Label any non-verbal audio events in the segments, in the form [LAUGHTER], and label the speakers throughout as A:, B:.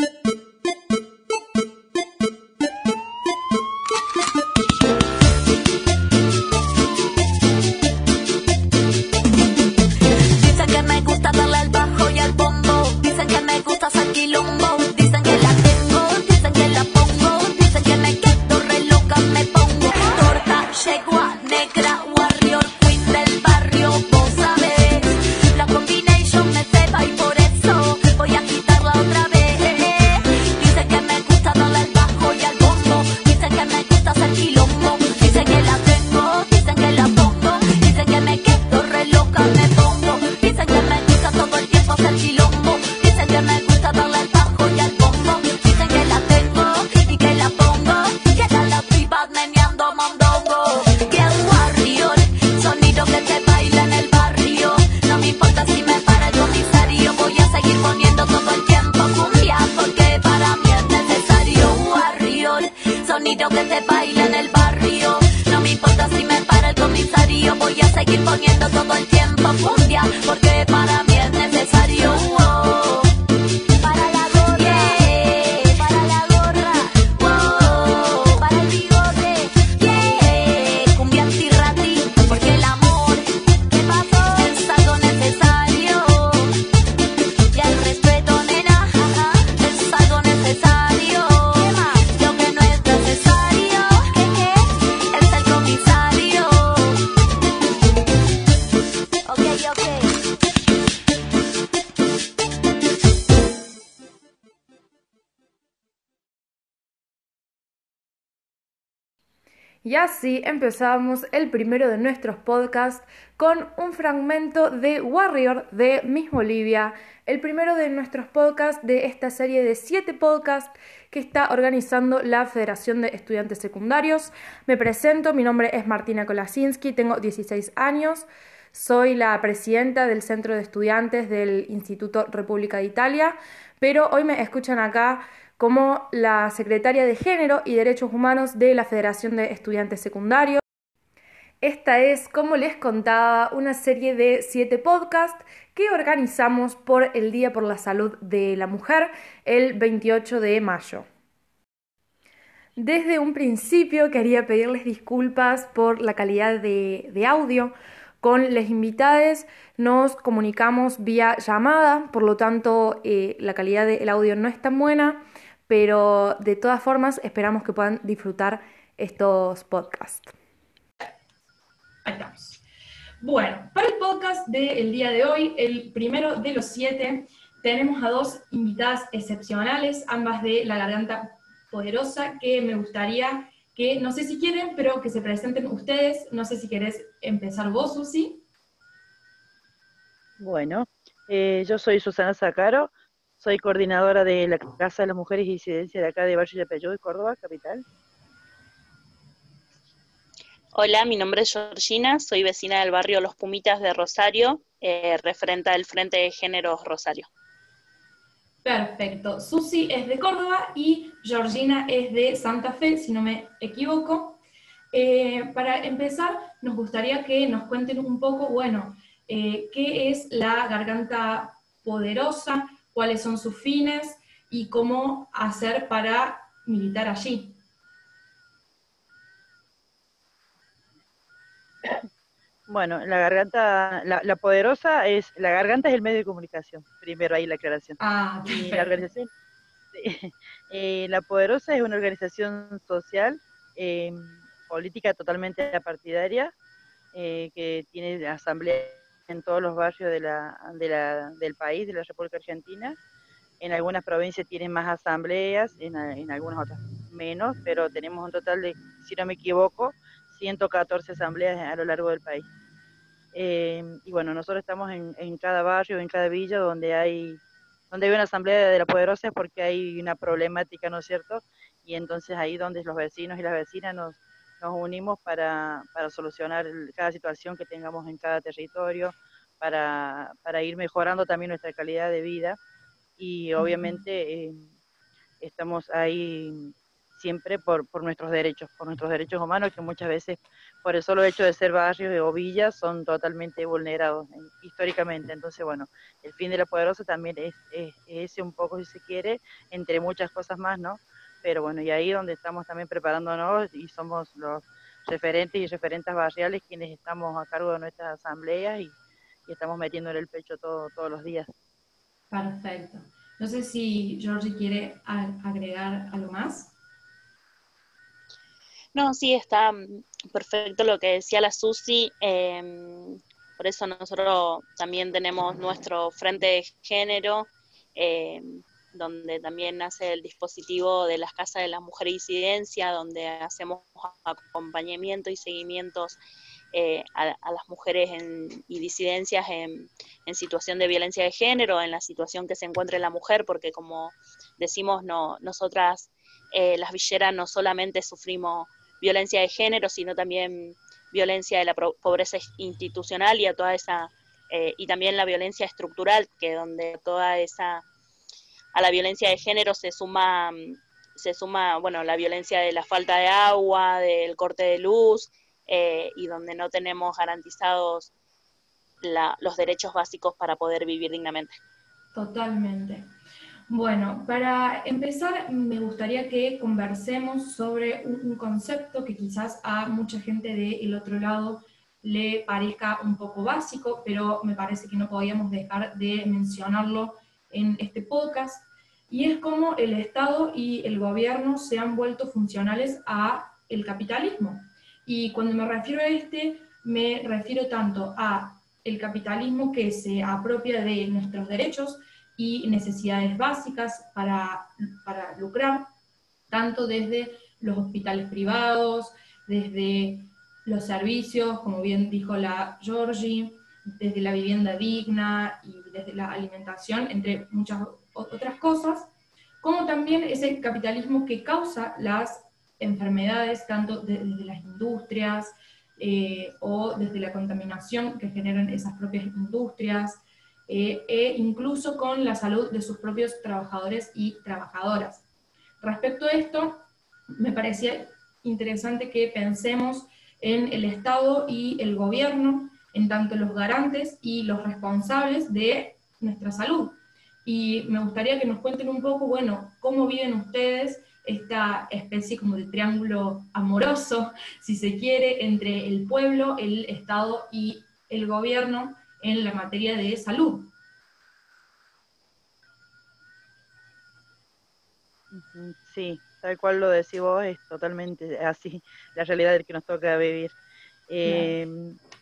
A: you. que se baila en el barrio. No me importa si me para el comisario, voy a seguir poniendo todo el tiempo fundia, porque para mí.
B: Y así empezamos el primero de nuestros podcasts con un fragmento de Warrior de Miss Bolivia, el primero de nuestros podcasts de esta serie de siete podcasts que está organizando la Federación de Estudiantes Secundarios. Me presento, mi nombre es Martina Kolasinski, tengo 16 años, soy la presidenta del Centro de Estudiantes del Instituto República de Italia, pero hoy me escuchan acá como la secretaria de Género y Derechos Humanos de la Federación de Estudiantes Secundarios. Esta es, como les contaba, una serie de siete podcasts que organizamos por el Día por la Salud de la Mujer el 28 de mayo. Desde un principio quería pedirles disculpas por la calidad de, audio. Con las invitadas nos comunicamos vía llamada, por lo tanto eh, la calidad del audio no es tan buena pero de todas formas esperamos que puedan disfrutar estos podcasts.
C: Ahí estamos. Bueno, para el podcast del día de hoy, el primero de los siete, tenemos a dos invitadas excepcionales, ambas de La Garganta Poderosa, que me gustaría que, no sé si quieren, pero que se presenten ustedes. No sé si querés empezar vos, Susi.
D: Bueno, eh, yo soy Susana Zacaro, soy coordinadora de la Casa de las Mujeres y Incidencia de acá de Valle de Yapeyú, de Córdoba, capital.
E: Hola, mi nombre es Georgina, soy vecina del barrio Los Pumitas de Rosario, eh, referente al Frente de Géneros Rosario.
C: Perfecto. Susi es de Córdoba y Georgina es de Santa Fe, si no me equivoco. Eh, para empezar, nos gustaría que nos cuenten un poco, bueno, eh, qué es la garganta poderosa, cuáles son sus fines y cómo hacer para militar allí.
D: Bueno, la garganta, la, poderosa es, la garganta es el medio de comunicación, primero ahí la aclaración.
C: Ah,
D: y la organización, [LAUGHS] eh, la poderosa es una organización social, em, política totalmente partidaria, eh, que tiene asamblea en todos los barrios de la, de la, del país, de la República Argentina. En algunas provincias tienen más asambleas, en, en algunas otras menos, pero tenemos un total de, si no me equivoco, 114 asambleas a lo largo del país. Eh, y bueno, nosotros estamos en, en, cada barrio, en cada villa donde hay, donde hay una asamblea de la poderosa porque hay una problemática, ¿no es cierto? Y entonces ahí donde los vecinos y las vecinas nos, nos unimos para, para solucionar cada situación que tengamos en cada territorio, para, para ir mejorando también nuestra calidad de vida y obviamente eh, estamos ahí siempre por, por nuestros derechos, por nuestros derechos humanos, que muchas veces por el solo hecho de ser barrios o villas son totalmente vulnerados históricamente. Entonces, bueno, el fin de la poderosa también es, ese un poco, si se quiere, entre muchas cosas más, ¿no? Pero bueno, y ahí donde estamos también preparándonos y somos los referentes y referentes barriales quienes estamos a cargo de nuestras asambleas y, y estamos metiéndole el pecho todo, todos los días.
C: Perfecto. No sé si Georgie quiere agregar algo más.
E: No, sí, está mm, perfecto lo que decía la Susi. Em, por eso nosotros también tenemos nuestro frente de género, em, donde también nace el dispositivo de las casas de la mujer y disidencia, donde hacemos acompañamiento y seguimientos eh, a, las mujeres y disidencias en, situación de violencia de género, en la situación que se encuentre la mujer, porque como decimos, no, nosotras eh, las villeras no solamente sufrimos violencia de género, sino también violencia de la pobreza institucional y a toda esa eh, y también la violencia estructural, que donde toda esa a la violencia de género se suma se suma bueno la violencia de la falta de agua, del corte de luz eh, y donde no tenemos garantizados los derechos básicos para poder vivir dignamente.
C: Totalmente. Bueno, para empezar, me gustaría que conversemos sobre un, concepto que quizás a mucha gente del otro lado le parezca un poco básico, pero me parece que no podíamos dejar de mencionarlo en este podcast, y es cómo el Estado y el gobierno se han vuelto funcionales a el capitalismo. Y cuando me refiero a este, me refiero tanto a el capitalismo que se apropia de nuestros derechos, y necesidades básicas para, para lucrar, tanto desde los hospitales privados, desde los servicios, como bien dijo la Georgie, desde la vivienda digna y desde la alimentación, entre muchas otras cosas, como también ese capitalismo que causa las enfermedades, tanto desde las industrias eh, o desde la contaminación que generan esas propias industrias, eh, e incluso con la salud de sus propios trabajadores y trabajadoras. Respecto a esto, me parecía interesante que pensemos en el Estado y el gobierno, en tanto los garantes y los responsables de nuestra salud. Y me gustaría que nos cuenten un poco, bueno, cómo viven ustedes esta especie como de triángulo amoroso, si se quiere, entre el pueblo, el Estado y el gobierno, en la materia de salud.
D: Sí, tal cual lo decís vos, es totalmente así la realidad del que nos toca vivir. Eh,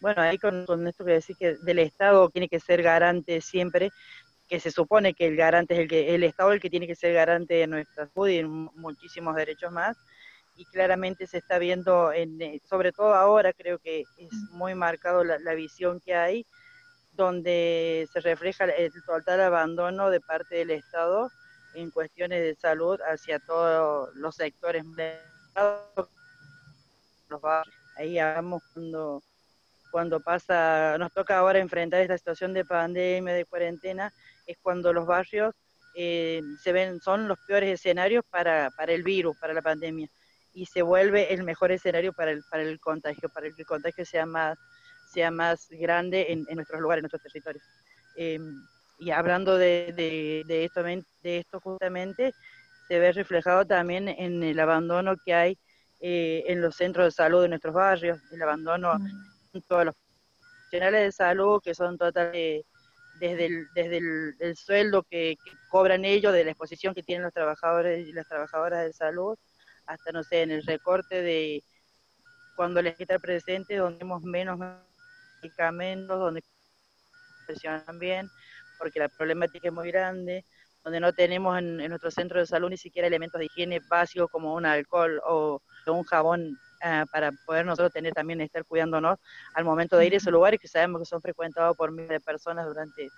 D: bueno, ahí con, esto que decís que del Estado tiene que ser garante siempre, que se supone que el garante es el que el Estado el que tiene que ser garante de nuestra salud y muchísimos derechos más. Y claramente se está viendo en, eh, sobre todo ahora creo que es muy marcado la, la visión que hay donde se refleja el total abandono de parte del Estado en cuestiones de salud hacia todos los sectores ahí hagamos cuando cuando pasa nos toca ahora enfrentar esta situación de pandemia de cuarentena es cuando los barrios eh, se ven son los peores escenarios para, para el virus para la pandemia y se vuelve el mejor escenario para el para el contagio para que el contagio sea más sea más grande en, nuestros lugares, en nuestros territorios. Em, y hablando de, de, esto, de esto justamente, se ve reflejado también en el abandono que hay eh, en los centros de salud de nuestros barrios, el abandono mm. en todos los profesionales de salud que son totales desde el, desde el, sueldo que, cobran ellos, de la exposición que tienen los trabajadores y las trabajadoras de salud, hasta, no sé, en el recorte de cuando les está presente, donde hemos menos medicamentos, donde funcionan bien, porque la problemática es muy grande, donde no tenemos en, nuestro centro de salud ni siquiera elementos de higiene básicos como un alcohol o, un jabón eh, para poder nosotros tener también estar cuidándonos al momento de ir a esos lugares que sabemos que son frecuentados por miles de personas durante,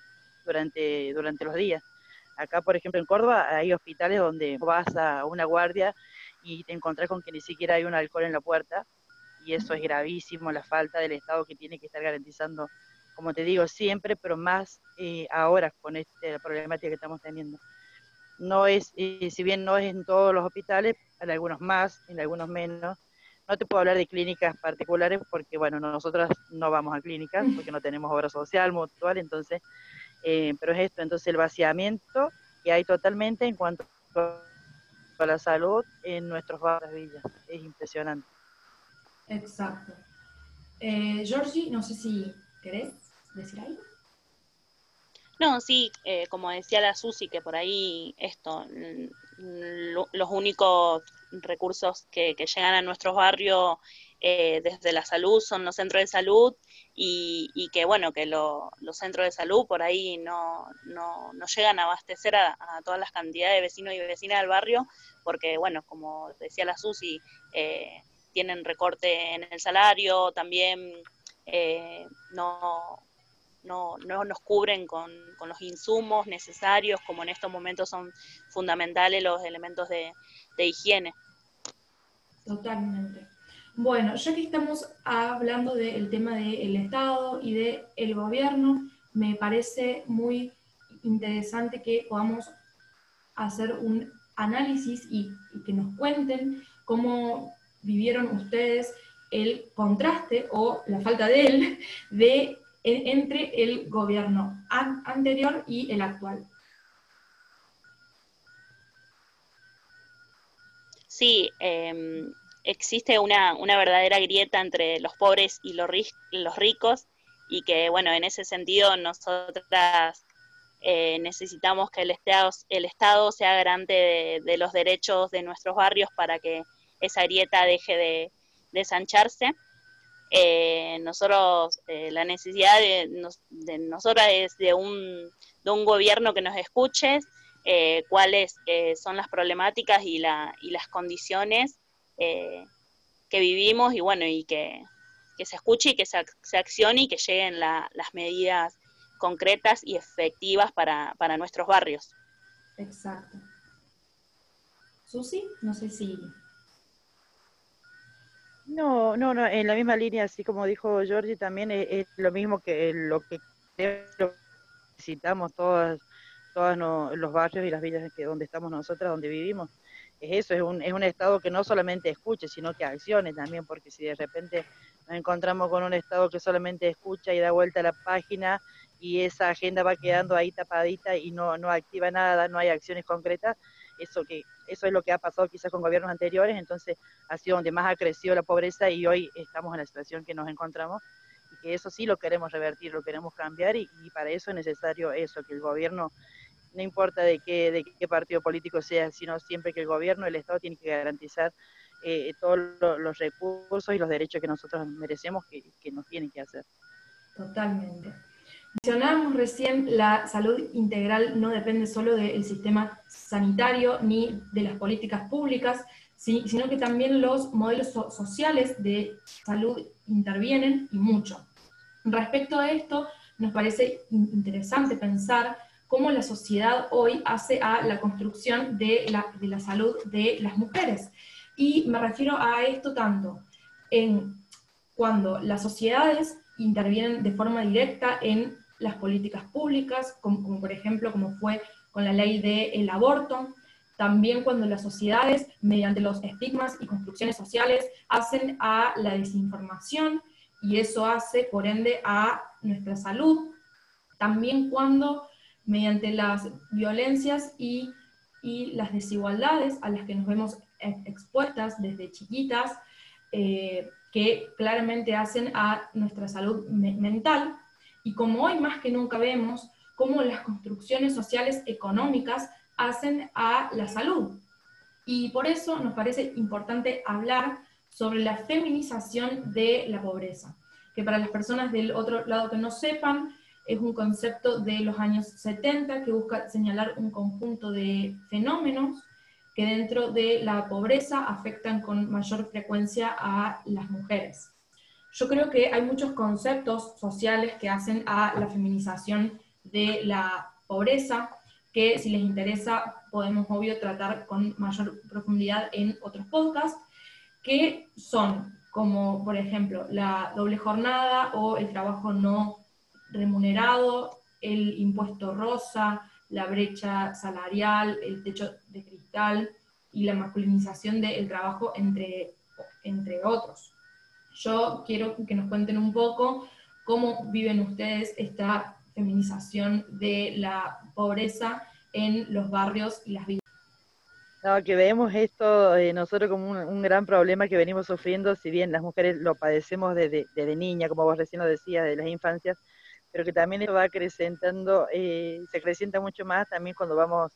D: durante, durante los días. Acá, por ejemplo, en Córdoba hay hospitales donde vas a una guardia y te encontrás con que ni siquiera hay un alcohol en la puerta y eso es gravísimo, la falta del Estado que tiene que estar garantizando, como te digo, siempre, pero más eh, ahora con esta problemática que estamos teniendo. no es, si bien no es en todos los hospitales, en algunos más, en algunos menos. No te puedo hablar de clínicas particulares porque, bueno, nosotras no vamos a clínicas porque no tenemos obra social, mutual, entonces, eh, pero es esto, entonces el vaciamiento que hay totalmente en cuanto a la salud en nuestros barrios villas, es impresionante.
C: Exacto. Eh, Georgie, no sé si querés decir algo.
E: No, sí, eh, como decía la Susi, que por ahí esto, los únicos recursos que, llegan a nuestros barrios eh, desde la salud son los centros de salud y, que bueno, que los centros de salud por ahí no, no, llegan a abastecer a, todas las cantidades de vecinos y vecinas del barrio, porque bueno, como decía la Susi, eh, tienen recorte en el salario, también no no, no nos cubren con, los insumos necesarios, como en estos momentos son fundamentales los elementos de, higiene.
C: Totalmente. Bueno, ya que estamos hablando del tema del Estado y del gobierno, me parece muy interesante que podamos hacer un análisis y, y que nos cuenten cómo vivieron ustedes el contraste o la falta de él de entre el gobierno anterior y el actual.
E: Sí, em, existe una, verdadera grieta entre los pobres y los, los ricos y que, bueno, en ese sentido nosotras eh, necesitamos que el Estado, el Estado sea garante de, los derechos de nuestros barrios para que esa grieta deje de, de sancharse eh, nosotros, eh, la necesidad de, nosotros es de un, de un gobierno que nos escuche, eh, cuáles eh, son las problemáticas y, la, y las condiciones que vivimos y bueno, y que, se escuche y que se, se accione y que lleguen las medidas concretas y efectivas para, para nuestros barrios.
C: Exacto. Susi, no sé si
D: no, no, no, en la misma línea, así como dijo Giorgi, también es, lo mismo que lo que necesitamos todas, todos los barrios y las villas que donde estamos nosotras, donde vivimos. Es eso, es un, es un Estado que no solamente escuche, sino que accione también, porque si de repente nos encontramos con un Estado que solamente escucha y da vuelta a la página y esa agenda va quedando ahí tapadita y no, no activa nada, no hay acciones concretas, eso que eso es lo que ha pasado quizás con gobiernos anteriores, entonces ha sido donde más ha crecido la pobreza y hoy estamos en la situación que nos encontramos y que eso sí lo queremos revertir, lo queremos cambiar y, para eso es necesario eso, que el gobierno, no importa de qué, de qué partido político sea, sino siempre que el gobierno, el Estado tiene que garantizar eh, todos los recursos y los derechos que nosotros merecemos que, que nos tienen que hacer.
C: Totalmente. Mencionábamos recién, la salud integral no depende solo del sistema sanitario ni de las políticas públicas, sino que también los modelos sociales de salud intervienen y mucho. Respecto a esto, nos parece interesante pensar cómo la sociedad hoy hace a la construcción de la, de la salud de las mujeres. Y me refiero a esto tanto en cuando las sociedades intervienen de forma directa en las políticas públicas, como, por ejemplo como fue con la ley del aborto, también cuando las sociedades, mediante los estigmas y construcciones sociales, hacen a la desinformación y eso hace, por ende, a nuestra salud, también cuando mediante las violencias y, las desigualdades a las que nos vemos expuestas desde chiquitas, eh, que claramente hacen a nuestra salud mental, y como hoy más que nunca vemos cómo las construcciones sociales económicas hacen a la salud. Y por eso nos parece importante hablar sobre la feminización de la pobreza, que para las personas del otro lado que no sepan, es un concepto de los años 70 que busca señalar un conjunto de fenómenos que dentro de la pobreza afectan con mayor frecuencia a las mujeres. Yo creo que hay muchos conceptos sociales que hacen a la feminización de la pobreza, que si les interesa podemos, obvio, tratar con mayor profundidad en otros podcasts, que son como, por ejemplo, la doble jornada o el trabajo no remunerado, el impuesto rosa, la brecha salarial, el techo de cristal y la masculinización del trabajo entre, entre otros. Yo quiero que nos cuenten un poco cómo viven ustedes esta feminización de la pobreza en los barrios y las villas.
D: No, que vemos esto eh, nosotros como un, gran problema que venimos sufriendo, si bien las mujeres lo padecemos desde, niña, como vos recién lo decías, de las infancias, pero que también esto va acrecentando, eh, se acrecienta mucho más también cuando vamos,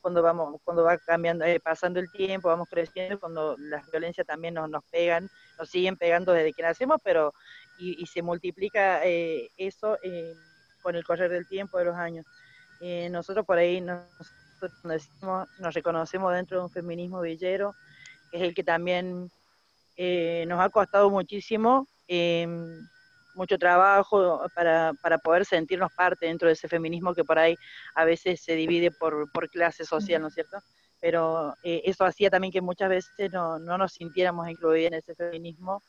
D: cuando vamos, cuando va cambiando, eh, pasando el tiempo, vamos creciendo, cuando las violencias también nos, nos pegan, nos siguen pegando desde que nacemos, pero y, se multiplica eso con el correr del tiempo, de los años. nosotros por ahí nos nos reconocemos dentro de un feminismo villero, que es el que también eh, nos ha costado muchísimo, em, mucho trabajo para, para, poder sentirnos parte dentro de ese feminismo que por ahí a veces se divide por, por clase social, ¿no es cierto? Pero eh, eso hacía también que muchas veces no, no nos sintiéramos incluidos en ese feminismo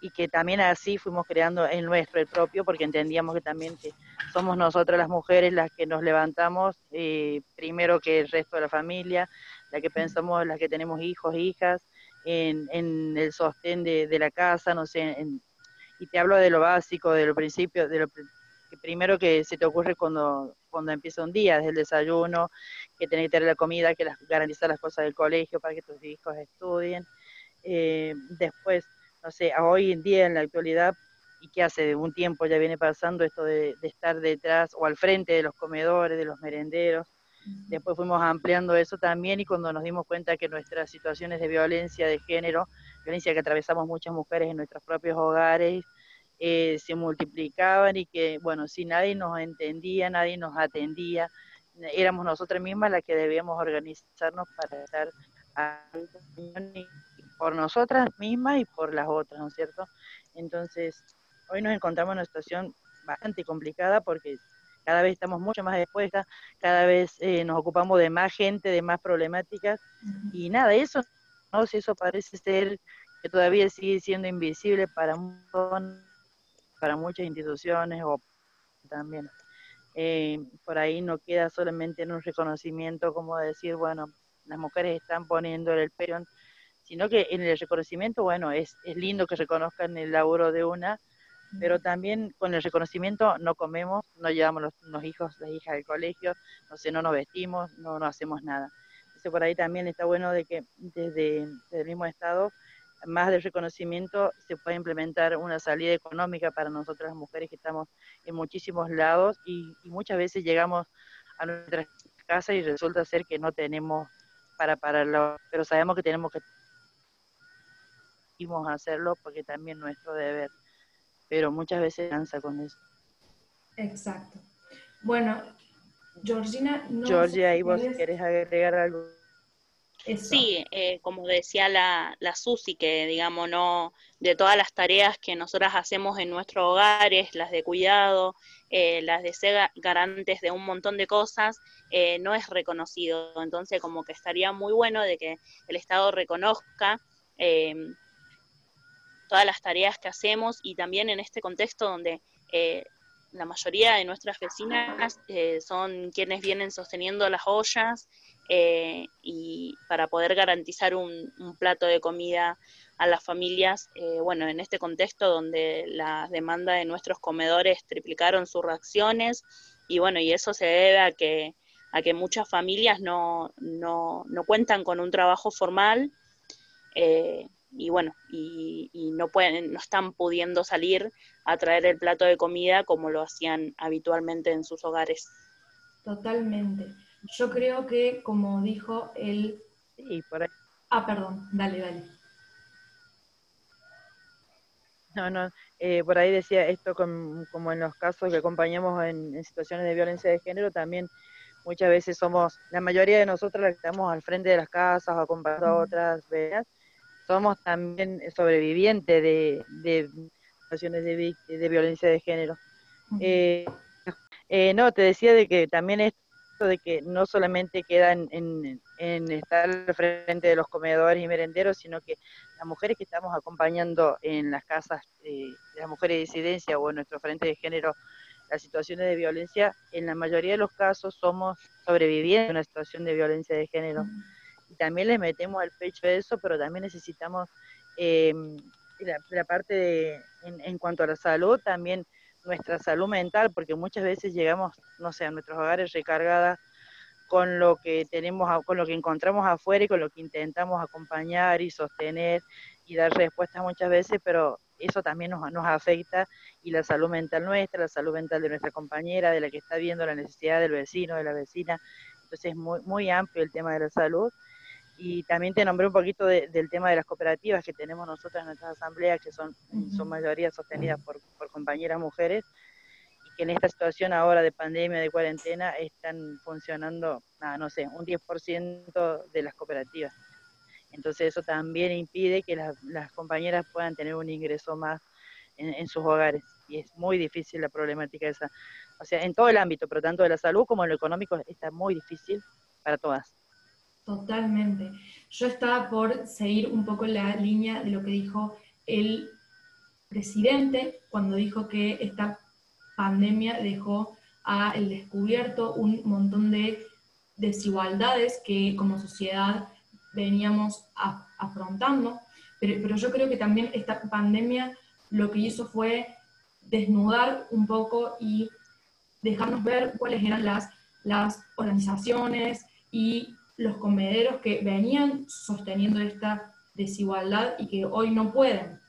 D: y que también así fuimos creando el nuestro, el propio, porque entendíamos que también que somos nosotras las mujeres las que nos levantamos eh, primero que el resto de la familia, las que pensamos, las que tenemos hijos, hijas, en, en el sostén de, de, la casa, no sé, y te hablo de lo básico, de lo principio, de lo primero que se te ocurre cuando, cuando empieza un día, desde el desayuno, que tenés que tener la comida, que las, garantizar las cosas del colegio para que tus hijos estudien. Eh, después, no sé, hoy en día, en la actualidad, y que hace un tiempo ya viene pasando esto de, estar detrás o al frente de los comedores, de los merenderos. Después fuimos ampliando eso también y cuando nos dimos cuenta que nuestras situaciones de violencia de género, violencia que atravesamos muchas mujeres en nuestros propios hogares, eh, se multiplicaban y que, bueno, si nadie nos entendía, nadie nos atendía, éramos nosotras mismas las que debíamos organizarnos para estar por nosotras mismas y por las otras, ¿no es cierto? Entonces, hoy nos encontramos en una situación bastante complicada porque cada vez estamos mucho más expuestas, cada vez eh, nos ocupamos de más gente, de más problemáticas, y nada, eso, no sé, eso parece ser que todavía sigue siendo invisible para, para muchas instituciones o también. Eh, por ahí no queda solamente en un reconocimiento como decir, bueno, las mujeres están poniendo el peón sino que en el reconocimiento, bueno, es, es lindo que reconozcan el laburo de una, pero también con el reconocimiento no comemos, no llevamos los, hijos, las hijas al colegio, no sé, no nos vestimos, no, no hacemos nada. Entonces por ahí también está bueno de que desde, el mismo Estado, más del reconocimiento, se pueda implementar una salida económica para nosotras las mujeres que estamos en muchísimos lados y, y muchas veces llegamos a nuestras casas y resulta ser que no tenemos para pararlo, pero sabemos que tenemos que hacerlo porque también nuestro deber, pero muchas veces cansa con eso.
C: Exacto. Bueno, Georgina,
D: no Georgia, ¿y vos querés agregar algo?
E: Sí, eh, como decía la, la Susi, que digamos, no, de todas las tareas que nosotras hacemos en nuestros hogares, las de cuidado, eh, las de ser garantes de un montón de cosas, eh, no es reconocido. Entonces, como que estaría muy bueno de que el Estado reconozca todas las tareas que hacemos y también en este contexto donde eh, la mayoría de nuestras vecinas eh, son quienes vienen sosteniendo las ollas eh, y para poder garantizar un, plato de comida a las familias, bueno, en este contexto donde la demanda de nuestros comedores triplicaron sus reacciones y bueno, y eso se debe a que, a que muchas familias no, no, no cuentan con un trabajo formal y bueno, y, no pueden, no están pudiendo salir a traer el plato de comida como lo hacían habitualmente en sus hogares.
C: Totalmente. Yo creo que, como dijo él...
D: Sí, por ahí.
C: Ah, perdón, dale, dale.
D: No, no, eh, por ahí decía esto como en los casos que acompañamos en, situaciones de violencia de género, también muchas veces somos, la mayoría de nosotros las que estamos al frente de las casas o acompañando a otras veces, somos también sobrevivientes de, de situaciones de, de, violencia de género. Eh, eh, no, te decía de que también esto de que no solamente queda en, estar al frente de los comedores y merenderos, sino que las mujeres que estamos acompañando en las casas eh, de las mujeres de disidencia o en nuestro frente de género las situaciones de violencia, en la mayoría de los casos somos sobrevivientes de una situación de violencia de género. Y también les metemos al pecho eso, pero también necesitamos eh, la, parte de, en, en, cuanto a la salud, también nuestra salud mental, porque muchas veces llegamos, no sé, a nuestros hogares recargadas con lo que tenemos, con lo que encontramos afuera y con lo que intentamos acompañar y sostener y dar respuestas muchas veces, pero eso también nos, nos afecta y la salud mental nuestra, la salud mental de nuestra compañera, de la que está viendo la necesidad del vecino, de la vecina. Entonces es muy, muy amplio el tema de la salud. Y también te nombré un poquito del tema de las cooperativas que tenemos nosotros en nuestras asambleas, que son en su mayoría sostenidas por, por compañeras mujeres, y que en esta situación ahora de pandemia, de cuarentena, están funcionando, nada, no sé, un 10% de las cooperativas. Entonces eso también impide que las, las compañeras puedan tener un ingreso más en, en, sus hogares. Y es muy difícil la problemática esa. O sea, en todo el ámbito, pero tanto de la salud como en lo económico, está muy difícil para todas.
C: Totalmente. Yo estaba por seguir un poco la línea de lo que dijo el presidente cuando dijo que esta pandemia dejó a el descubierto un montón de desigualdades que como sociedad veníamos a, afrontando, pero, pero, yo creo que también esta pandemia lo que hizo fue desnudar un poco y dejarnos ver cuáles eran las, las organizaciones y los comederos que venían sosteniendo esta desigualdad y que hoy no pueden.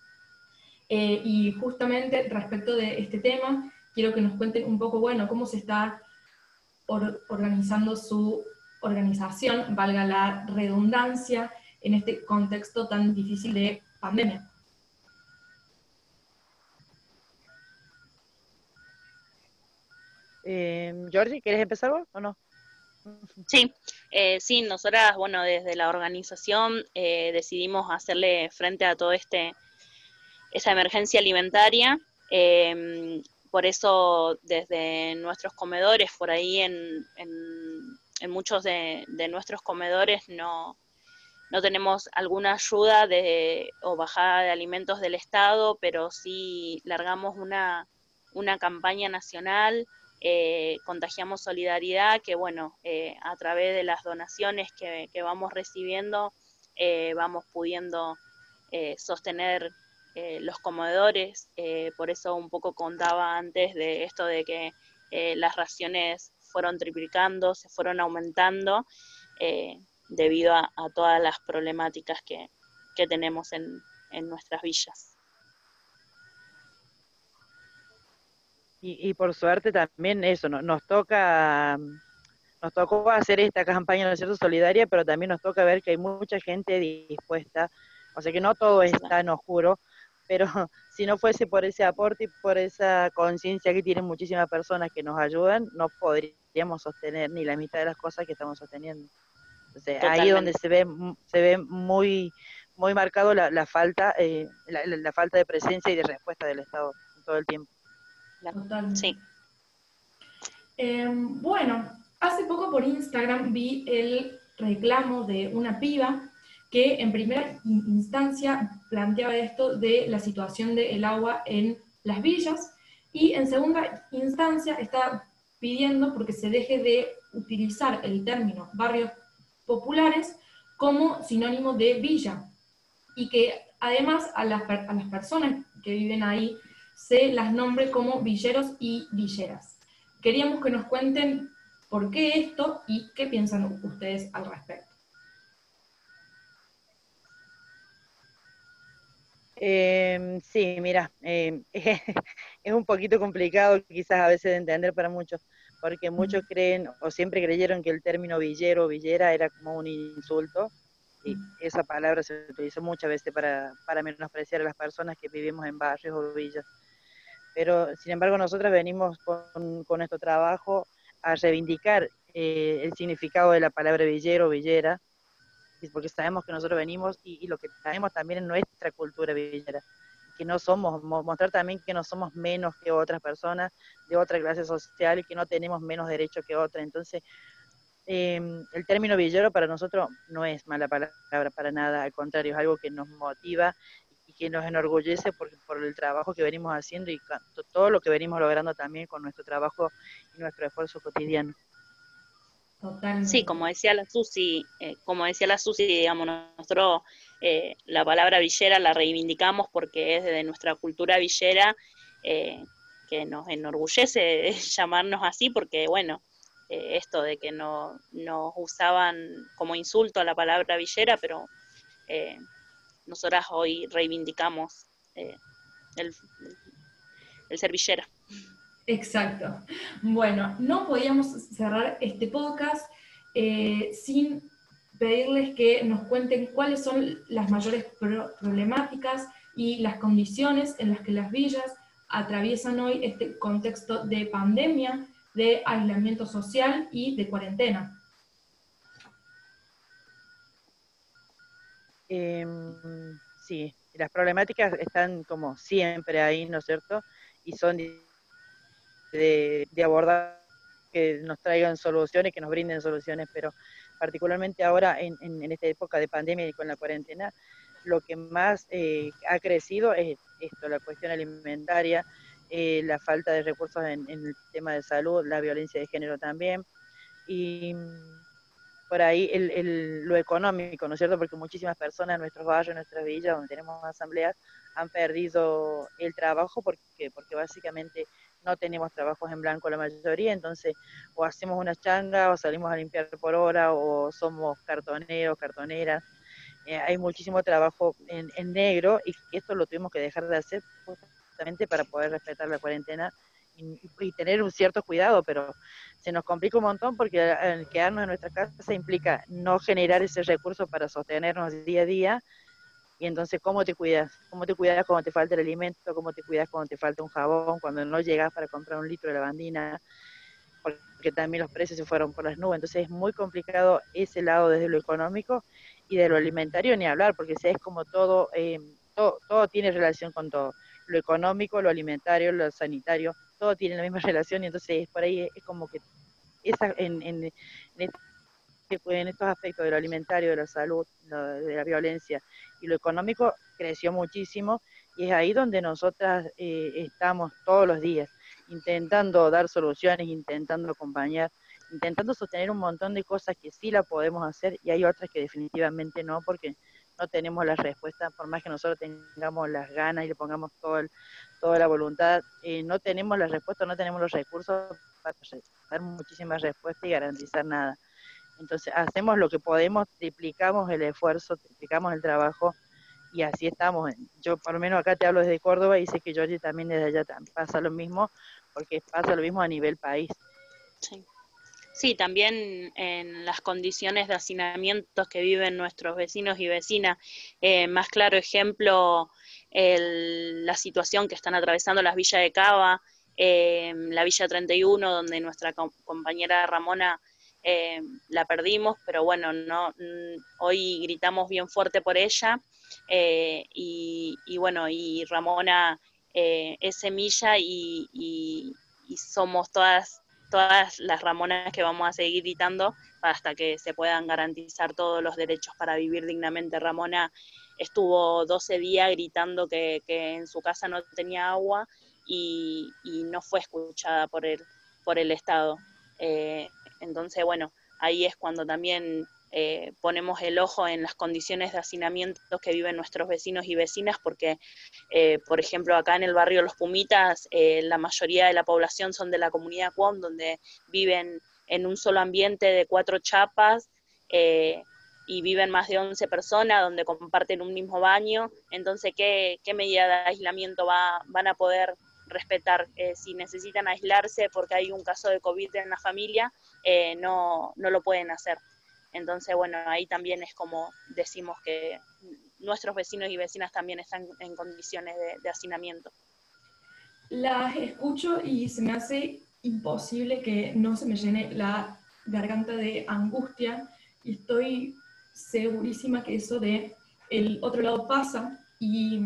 C: Eh, y justamente respecto de este tema, quiero que nos cuenten un poco, bueno, cómo se está or organizando su organización, valga la redundancia, en este contexto tan difícil de pandemia.
D: Eh, Georgie, ¿quieres empezar vos o no?
E: Sí, eh, sí, nosotras, bueno, desde la organización eh, decidimos hacerle frente a todo este, esa emergencia alimentaria. Eh, por eso, desde nuestros comedores, por ahí en, en, en muchos de, de, nuestros comedores no, no tenemos alguna ayuda de, o bajada de alimentos del Estado, pero sí largamos una, una campaña nacional eh, contagiamos solidaridad, que bueno, eh, a través de las donaciones que, que vamos recibiendo, eh, vamos pudiendo eh, sostener eh, los comedores, por eso un poco contaba antes de esto de que las raciones fueron triplicando, se fueron aumentando, debido a, a, todas las problemáticas que, que tenemos en, en nuestras villas.
D: Y, y, por suerte también eso, no, nos toca, nos tocó hacer esta campaña ¿no es cierto? solidaria, pero también nos toca ver que hay mucha gente dispuesta, o sea que no todo es tan oscuro, pero [LAUGHS] si no fuese por ese aporte y por esa conciencia que tienen muchísimas personas que nos ayudan, no podríamos sostener ni la mitad de las cosas que estamos sosteniendo. Entonces, ahí es donde se ve, se ve muy, muy marcado la, la falta, eh, la, la falta de presencia y de respuesta del Estado todo el tiempo.
C: Totalmente.
E: Sí.
C: Eh, bueno, hace poco por Instagram vi el reclamo de una piba que en primera instancia planteaba esto de la situación del agua en las villas y en segunda instancia está pidiendo porque se deje de utilizar el término barrios populares como sinónimo de villa y que además a las, a las personas que viven ahí se las nombre como villeros y villeras. Queríamos que nos cuenten por qué esto y qué piensan ustedes al respecto.
D: Eh, sí, mira, eh, [LAUGHS] es un poquito complicado quizás a veces de entender para muchos, porque muchos creen o siempre creyeron que el término villero o villera era como un insulto, y esa palabra se utilizó muchas veces para, para menospreciar a las personas que vivimos en barrios o villas pero sin embargo nosotros venimos con, con, nuestro trabajo a reivindicar eh, el significado de la palabra villero o villera, porque sabemos que nosotros venimos y, y, lo que traemos también en nuestra cultura villera, que no somos, mostrar también que no somos menos que otras personas de otra clase social y que no tenemos menos derechos que otras. Entonces, eh, el término villero para nosotros no es mala palabra para nada, al contrario, es algo que nos motiva que nos enorgullece por, por el trabajo que venimos haciendo y todo lo que venimos logrando también con nuestro trabajo y nuestro esfuerzo cotidiano.
E: Sí, como decía la Susi, eh, como decía la Susi, digamos, nosotros eh, la palabra villera la reivindicamos porque es de nuestra cultura villera eh, que nos enorgullece [LAUGHS] llamarnos así porque, bueno, esto de que no nos usaban como insulto a la palabra villera, pero nosotras hoy reivindicamos el, el ser villera.
C: Exacto. Bueno, no podíamos cerrar este podcast eh, sin pedirles que nos cuenten cuáles son las mayores problemáticas y las condiciones en las que las villas atraviesan hoy este contexto de pandemia, de aislamiento social y de cuarentena.
D: Em, sí, las problemáticas están como siempre ahí, ¿no es cierto? Y son de, abordar que nos traigan soluciones, que nos brinden soluciones, pero particularmente ahora en, en, esta época de pandemia y con la cuarentena, lo que más eh, ha crecido es esto, la cuestión alimentaria, eh, la falta de recursos en, en, el tema de salud, la violencia de género también, y por ahí el, el, lo económico, ¿no es cierto? Porque muchísimas personas en nuestros barrios, en nuestras villas, donde tenemos asambleas, han perdido el trabajo porque, porque básicamente no tenemos trabajos en blanco la mayoría, entonces o hacemos una changa o salimos a limpiar por hora o somos cartoneros, cartoneras. Eh, hay muchísimo trabajo en, en, negro y esto lo tuvimos que dejar de hacer justamente para poder respetar la cuarentena y, tener un cierto cuidado, pero se nos complica un montón porque el quedarnos en nuestra casa implica no generar ese recurso para sostenernos día a día y entonces, ¿cómo te cuidas? ¿Cómo te cuidas cuando te falta el alimento? ¿Cómo te cuidas cuando te falta un jabón? Cuando no llegas para comprar un litro de lavandina? Porque también los precios se fueron por las nubes. Entonces, es muy complicado ese lado desde lo económico y de lo alimentario ni hablar, porque es como todo, eh, todo, todo tiene relación con todo. Lo económico, lo alimentario, lo sanitario, todo tiene la misma relación y entonces por ahí es como que esa, en, en, en estos aspectos de lo alimentario, de la salud, de la violencia y lo económico creció muchísimo y es ahí donde nosotras eh, estamos todos los días, intentando dar soluciones, intentando acompañar, intentando sostener un montón de cosas que sí la podemos hacer y hay otras que definitivamente no, porque no tenemos la respuesta, por más que nosotros tengamos las ganas y le pongamos todo toda la voluntad, eh, no tenemos la respuesta, no tenemos los recursos para dar muchísimas respuestas y garantizar nada. Entonces hacemos lo que podemos, triplicamos el esfuerzo, triplicamos el trabajo y así estamos. Yo por lo menos acá te hablo desde Córdoba y sé que Georgie también desde allá pasa lo mismo, porque pasa lo mismo a nivel país.
E: Sí. Sí, también en las condiciones de hacinamiento que viven nuestros vecinos y vecinas. Eh, más claro ejemplo, la situación que están atravesando las villas de Cava, eh, la Villa 31, donde nuestra compañera Ramona eh, la perdimos, pero bueno, no, hoy gritamos bien fuerte por ella eh, y, bueno, y Ramona eh, es semilla y, y, somos todas, todas las Ramonas que vamos a seguir gritando hasta que se puedan garantizar todos los derechos para vivir dignamente. Ramona estuvo 12 días gritando que, que en su casa no tenía agua y, no fue escuchada por el, por el Estado. Entonces, bueno, ahí es cuando también eh, ponemos el ojo en las condiciones de hacinamiento que viven nuestros vecinos y vecinas, porque, eh, por ejemplo, acá en el barrio Los Pumitas, eh, la mayoría de la población son de la comunidad Cuom, donde viven en un solo ambiente de cuatro chapas y viven más de 11 personas, donde comparten un mismo baño. Entonces, ¿qué, qué medida de aislamiento va, van a poder respetar. Eh, si necesitan aislarse porque hay un caso de COVID en la familia, eh, no, no lo pueden hacer. Entonces, bueno, ahí también es como decimos que nuestros vecinos y vecinas también están en condiciones de, hacinamiento.
C: Las escucho y se me hace imposible que no se me llene la garganta de angustia y estoy segurísima que eso de el otro lado pasa y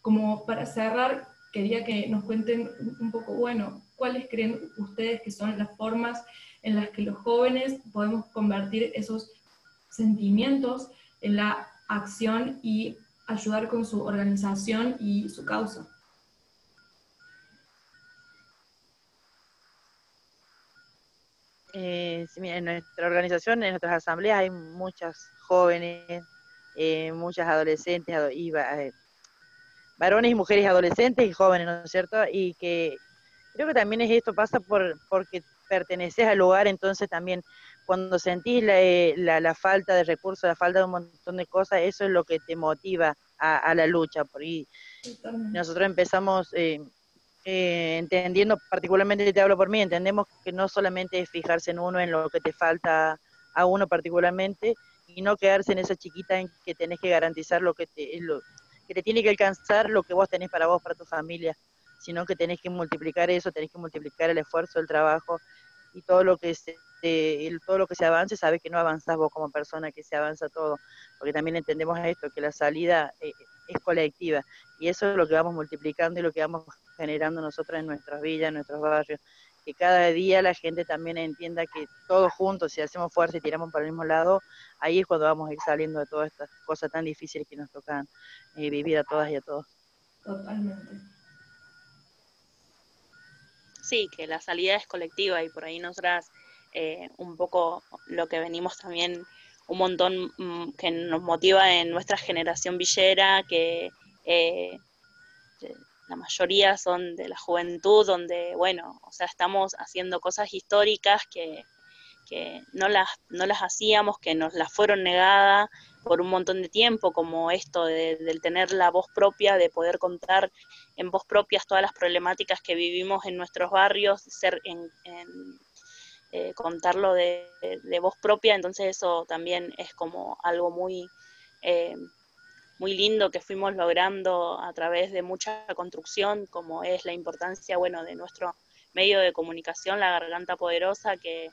C: como para cerrar quería que nos cuenten un poco, bueno, cuáles creen ustedes que son las formas en las que los jóvenes podemos convertir esos sentimientos en la acción y ayudar con su organización y su causa.
D: Eh, en nuestra organización, en nuestras asambleas hay muchas jóvenes, eh, muchas adolescentes, y, eh, varones y mujeres adolescentes y jóvenes, ¿no es cierto? Y que creo que también es esto, pasa por porque perteneces al lugar, entonces también cuando sentís la, la, falta de recursos, la falta de un montón de cosas, eso es lo que te motiva a, la lucha. Por ahí nosotros empezamos eh, eh, entendiendo, particularmente te hablo por mí, entendemos que no solamente es fijarse en uno, en lo que te falta a uno particularmente, y no quedarse en esa chiquita en que tenés que garantizar lo que te, lo, que te tiene que alcanzar lo que vos tenés para vos, para tu familia, sino que tenés que multiplicar eso, tenés que multiplicar el esfuerzo, el trabajo y todo lo que se, todo lo que se avance, sabes que no avanzás vos como persona, que se avanza todo, porque también entendemos esto, que la salida eh, es colectiva, y eso es lo que vamos multiplicando y lo que vamos generando nosotros en nuestras villas, en nuestros barrios, que cada día la gente también entienda que todos juntos, si hacemos fuerza y tiramos para el mismo lado, ahí es cuando vamos a ir saliendo de todas estas cosas tan difíciles que nos tocan eh, vivir a todas y a todos.
C: Totalmente.
E: Sí, que la salida es colectiva y por ahí nosotras eh, un poco lo que venimos también un montón mm, que nos motiva en nuestra generación villera, que eh, la mayoría son de la juventud, donde, bueno, o sea, estamos haciendo cosas históricas que, no, las, no las hacíamos, que nos las fueron negadas por un montón de tiempo, como esto de, del tener la voz propia, de poder contar en voz propia todas las problemáticas que vivimos en nuestros barrios, ser en, eh, contarlo de, voz propia, entonces eso también es como algo muy, eh, muy lindo que fuimos logrando a través de mucha construcción, como es la importancia, bueno, de nuestro medio de comunicación, la garganta poderosa, que,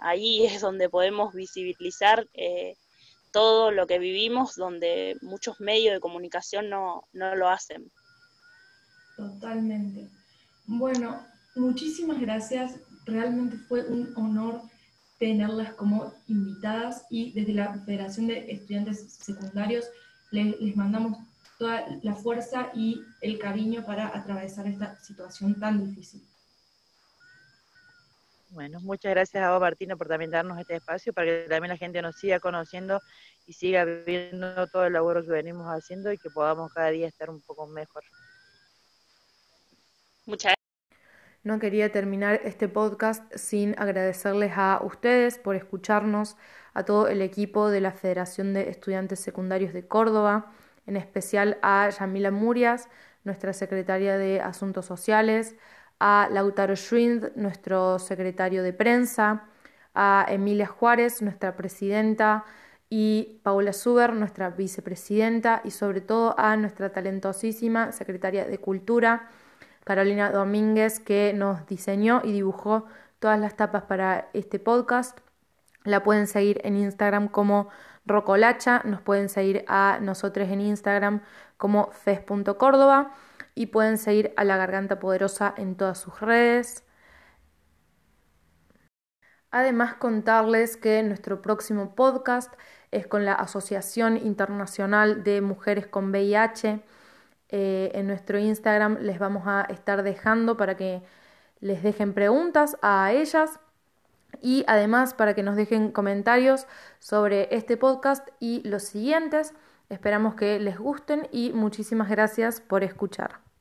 E: ahí [LAUGHS] es donde podemos visibilizar eh, todo lo que vivimos, donde muchos medios de comunicación no, no lo hacen.
C: Totalmente. Bueno, muchísimas gracias realmente fue un honor tenerlas como invitadas y desde la Federación de Estudiantes Secundarios les, mandamos toda la fuerza y el cariño para atravesar esta situación tan difícil.
D: Bueno, muchas gracias a vos, Martina, por también darnos este espacio para que también la gente nos siga conociendo y siga viendo todo el laburo que venimos haciendo y que podamos cada día estar un poco mejor.
E: Muchas
B: no quería terminar este podcast sin agradecerles a ustedes por escucharnos, a todo el equipo de la Federación de Estudiantes Secundarios de Córdoba, en especial a Yamila Murias, nuestra secretaria de Asuntos Sociales, a Lautaro Schwind, nuestro secretario de prensa, a Emilia Juárez, nuestra presidenta, y Paula Suber, nuestra vicepresidenta, y sobre todo a nuestra talentosísima secretaria de Cultura, Carolina Domínguez, que nos diseñó y dibujó todas las tapas para este podcast. La pueden seguir en Instagram como Rocolacha, nos pueden seguir a nosotros en Instagram como fes.córdoba y pueden seguir a La Garganta Poderosa en todas sus redes. Además, contarles que nuestro próximo podcast es con la Asociación Internacional de Mujeres con VIH eh, en nuestro Instagram les vamos a estar dejando para que les dejen preguntas a ellas y además para que nos dejen comentarios sobre este podcast y los siguientes. Esperamos que les gusten y muchísimas gracias por escuchar.